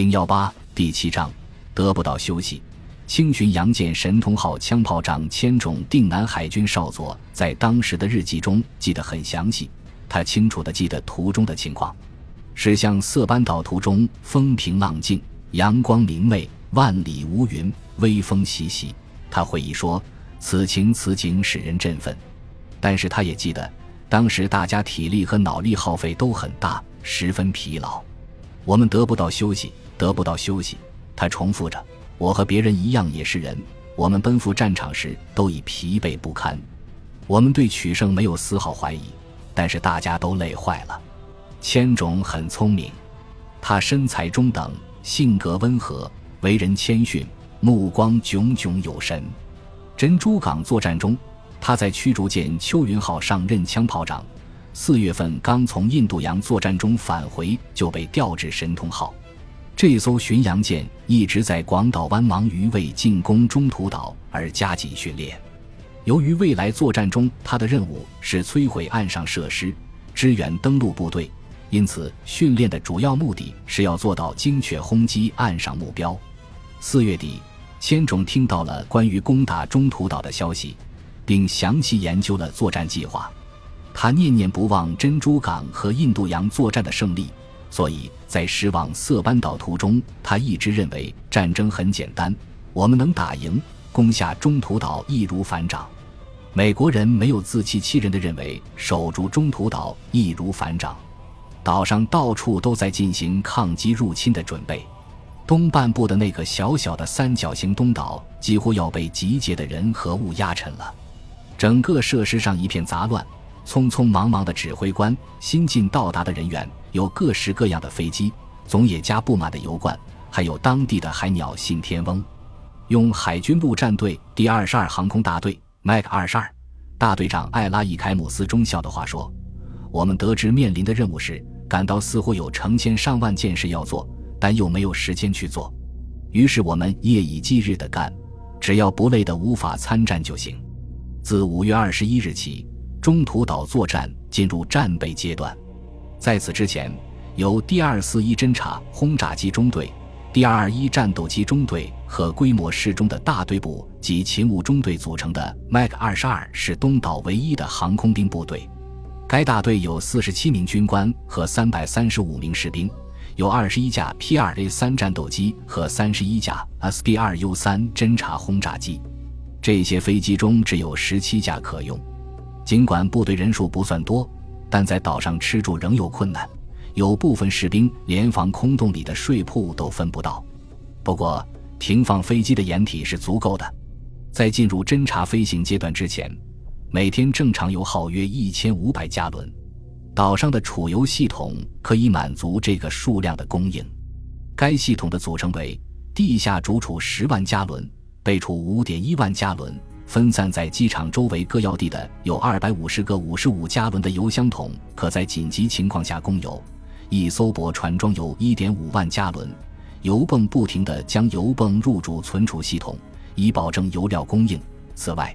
零幺八第七章得不到休息。清巡洋舰神通号枪炮长千种定南海军少佐在当时的日记中记得很详细，他清楚地记得途中的情况，是向色班岛途中风平浪静，阳光明媚，万里无云，微风习习。他回忆说：“此情此景使人振奋。”但是他也记得，当时大家体力和脑力耗费都很大，十分疲劳，我们得不到休息，得不到休息。他重复着。我和别人一样也是人，我们奔赴战场时都已疲惫不堪。我们对取胜没有丝毫怀疑，但是大家都累坏了。千种很聪明，他身材中等，性格温和，为人谦逊，目光炯炯有神。珍珠港作战中，他在驱逐舰秋云号上任枪炮长。四月份刚从印度洋作战中返回，就被调至神通号。这艘巡洋舰一直在广岛湾忙于为进攻中途岛而加紧训练。由于未来作战中它的任务是摧毁岸上设施、支援登陆部队，因此训练的主要目的是要做到精确轰击岸上目标。四月底，千种听到了关于攻打中途岛的消息，并详细研究了作战计划。他念念不忘珍珠港和印度洋作战的胜利。所以在驶往色班岛途中，他一直认为战争很简单，我们能打赢，攻下中途岛易如反掌。美国人没有自欺欺人的认为守住中途岛易如反掌，岛上到处都在进行抗击入侵的准备。东半部的那个小小的三角形东岛几乎要被集结的人和物压沉了，整个设施上一片杂乱。匆匆忙忙的指挥官，新近到达的人员，有各式各样的飞机，总也加布满的油罐，还有当地的海鸟信天翁。用海军陆战队第二十二航空大队麦克二十二大队长艾拉伊凯姆斯中校的话说：“我们得知面临的任务是，感到似乎有成千上万件事要做，但又没有时间去做。于是我们夜以继日的干，只要不累得无法参战就行。自五月二十一日起。”中途岛作战进入战备阶段，在此之前，由第二四一侦察轰炸机中队、第二二一战斗机中队和规模适中的大队部及勤务中队组成的 MAC 二十二是东岛唯一的航空兵部队。该大队有四十七名军官和三百三十五名士兵，有二十一架 P 二 A 三战斗机和三十一架 SB 二 U 三侦察轰炸机。这些飞机中只有十七架可用。尽管部队人数不算多，但在岛上吃住仍有困难，有部分士兵连防空洞里的睡铺都分不到。不过，停放飞机的掩体是足够的。在进入侦察飞行阶段之前，每天正常油耗约一千五百加仑。岛上的储油系统可以满足这个数量的供应。该系统的组成为：地下主储十万加仑，备储五点一万加仑。分散在机场周围各要地的有二百五十个五十五加仑的油箱桶，可在紧急情况下供油。一艘驳船装有一点五万加仑，油泵不停地将油泵入主存储系统，以保证油料供应。此外，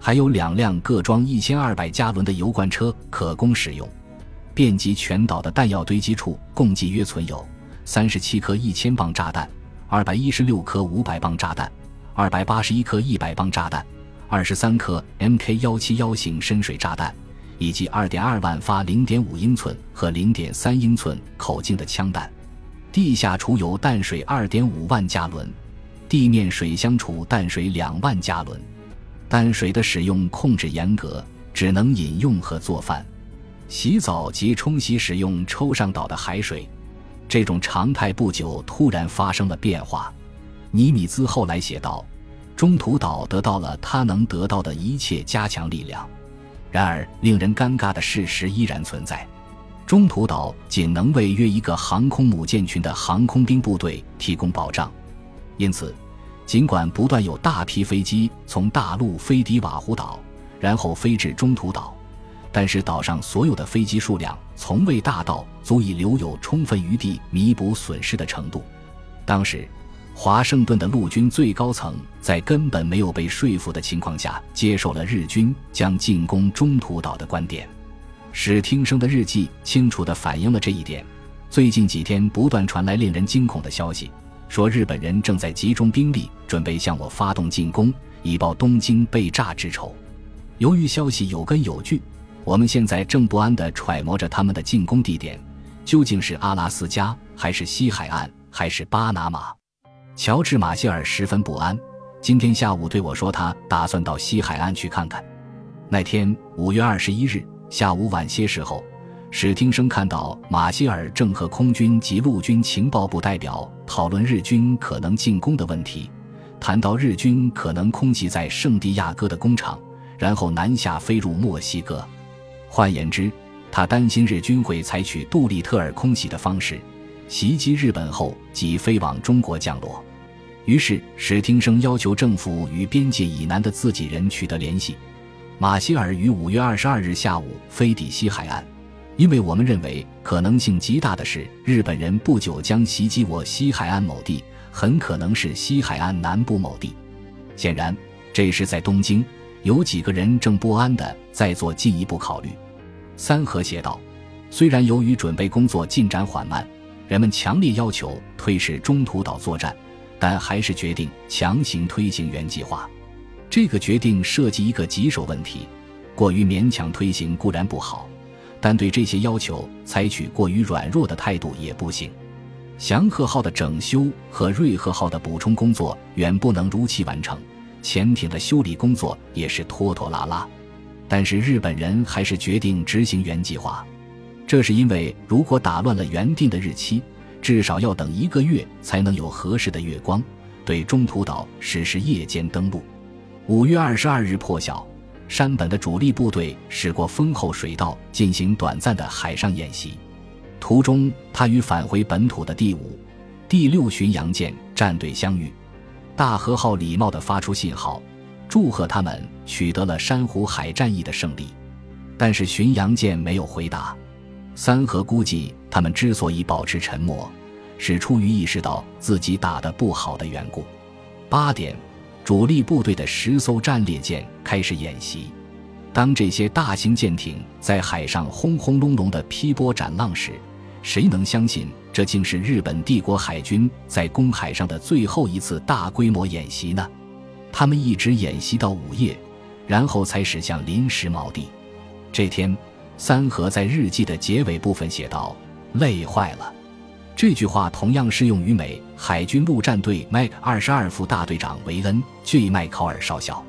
还有两辆各装一千二百加仑的油罐车可供使用。遍及全岛的弹药堆积处，共计约存有三十七颗一千磅炸弹，二百一十六颗五百磅炸弹，二百八十一颗一百磅炸弹。二十三颗 Mk 幺七幺型深水炸弹，以及二点二万发零点五英寸和零点三英寸口径的枪弹。地下储有淡水二点五万加仑，地面水箱储淡水两万加仑。淡水的使用控制严格，只能饮用和做饭、洗澡及冲洗使用抽上岛的海水。这种常态不久突然发生了变化。尼米兹后来写道。中途岛得到了他能得到的一切加强力量，然而令人尴尬的事实依然存在：中途岛仅能为约一个航空母舰群的航空兵部队提供保障。因此，尽管不断有大批飞机从大陆飞抵瓦胡岛，然后飞至中途岛，但是岛上所有的飞机数量从未大到足以留有充分余地弥补损失的程度。当时。华盛顿的陆军最高层在根本没有被说服的情况下，接受了日军将进攻中途岛的观点。史汀生的日记清楚地反映了这一点。最近几天不断传来令人惊恐的消息，说日本人正在集中兵力准备向我发动进攻，以报东京被炸之仇。由于消息有根有据，我们现在正不安地揣摩着他们的进攻地点，究竟是阿拉斯加，还是西海岸，还是巴拿马？乔治·马歇尔十分不安。今天下午对我说，他打算到西海岸去看看。那天五月二十一日下午晚些时候，史汀生看到马歇尔正和空军及陆军情报部代表讨论日军可能进攻的问题，谈到日军可能空袭在圣地亚哥的工厂。然后南下飞入墨西哥，换言之，他担心日军会采取杜立特尔空袭的方式袭击日本后即飞往中国降落。于是史汀生要求政府与边界以南的自己人取得联系。马歇尔于五月二十二日下午飞抵西海岸，因为我们认为可能性极大的是日本人不久将袭击我西海岸某地，很可能是西海岸南部某地。显然，这时在东京。有几个人正不安地在做进一步考虑。三河写道：“虽然由于准备工作进展缓慢，人们强烈要求推迟中途岛作战，但还是决定强行推行原计划。这个决定涉及一个棘手问题：过于勉强推行固然不好，但对这些要求采取过于软弱的态度也不行。祥和号的整修和瑞鹤号的补充工作远不能如期完成。”潜艇的修理工作也是拖拖拉拉，但是日本人还是决定执行原计划。这是因为，如果打乱了原定的日期，至少要等一个月才能有合适的月光对中途岛实施夜间登陆。五月二十二日破晓，山本的主力部队驶过丰厚水道进行短暂的海上演习，途中他与返回本土的第五、第六巡洋舰战队相遇。大和号礼貌地发出信号，祝贺他们取得了珊瑚海战役的胜利，但是巡洋舰没有回答。三河估计他们之所以保持沉默，是出于意识到自己打得不好的缘故。八点，主力部队的十艘战列舰开始演习。当这些大型舰艇在海上轰轰隆隆地劈波斩浪时，谁能相信？这竟是日本帝国海军在公海上的最后一次大规模演习呢。他们一直演习到午夜，然后才驶向临时锚地。这天，三河在日记的结尾部分写道：“累坏了。”这句话同样适用于美海军陆战队麦二十二副大队长维恩 ·J· 麦考尔少校。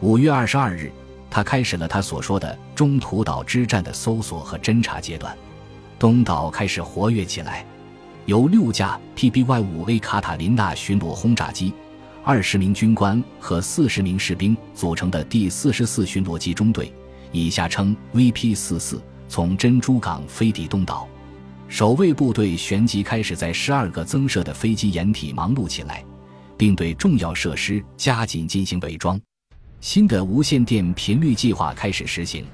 五月二十二日，他开始了他所说的中途岛之战的搜索和侦察阶段。东岛开始活跃起来。由六架 PBY-5A 卡塔琳娜巡逻轰炸机、二十名军官和四十名士兵组成的第四十四巡逻机中队（以下称 VP-44） 从珍珠港飞抵东岛。守卫部队旋即开始在十二个增设的飞机掩体忙碌起来，并对重要设施加紧进行伪装。新的无线电频率计划开始实行，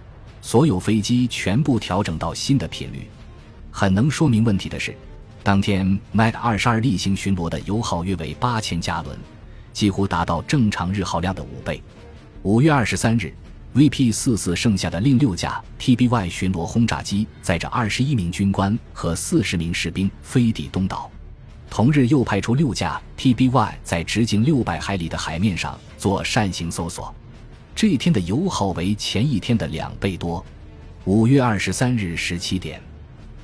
所有飞机全部调整到新的频率。很能说明问题的是。当天，Mac 二十二例行巡逻的油耗约为八千加仑，几乎达到正常日耗量的五倍。五月二十三日，VP 四四剩下的另六架 TBY 巡逻轰炸机载着二十一名军官和四十名士兵飞抵东岛。同日，又派出六架 TBY 在直径六百海里的海面上做扇形搜索。这一天的油耗为前一天的两倍多。五月二十三日十七点。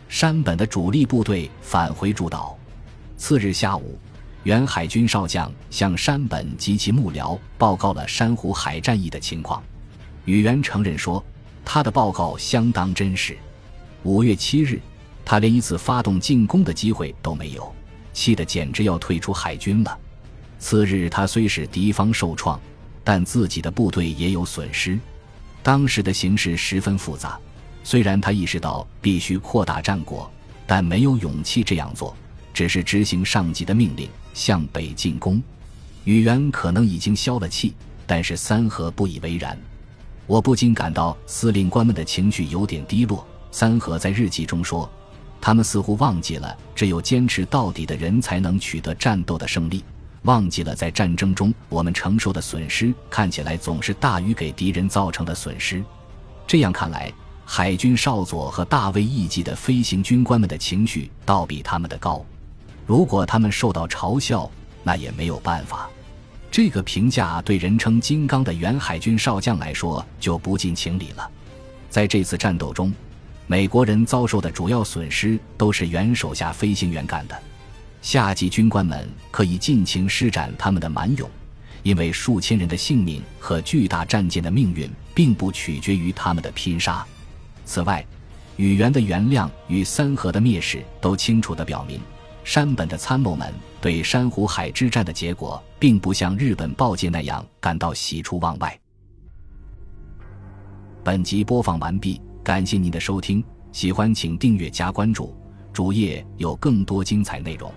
山本的主力部队返回驻岛。次日下午，原海军少将向山本及其幕僚报告了珊瑚海战役的情况。宇原承认说，他的报告相当真实。五月七日，他连一次发动进攻的机会都没有，气得简直要退出海军了。次日，他虽使敌方受创，但自己的部队也有损失。当时的形势十分复杂。虽然他意识到必须扩大战果，但没有勇气这样做，只是执行上级的命令向北进攻。宇垣可能已经消了气，但是三河不以为然。我不禁感到司令官们的情绪有点低落。三河在日记中说：“他们似乎忘记了，只有坚持到底的人才能取得战斗的胜利，忘记了在战争中我们承受的损失看起来总是大于给敌人造成的损失。”这样看来。海军少佐和大卫一级的飞行军官们的情绪倒比他们的高。如果他们受到嘲笑，那也没有办法。这个评价对人称“金刚”的原海军少将来说就不近情理了。在这次战斗中，美国人遭受的主要损失都是原手下飞行员干的。下级军官们可以尽情施展他们的蛮勇，因为数千人的性命和巨大战舰的命运并不取决于他们的拼杀。此外，宇垣的原谅与三河的蔑视都清楚地表明，山本的参谋们对珊瑚海之战的结果并不像日本报界那样感到喜出望外。本集播放完毕，感谢您的收听，喜欢请订阅加关注，主页有更多精彩内容。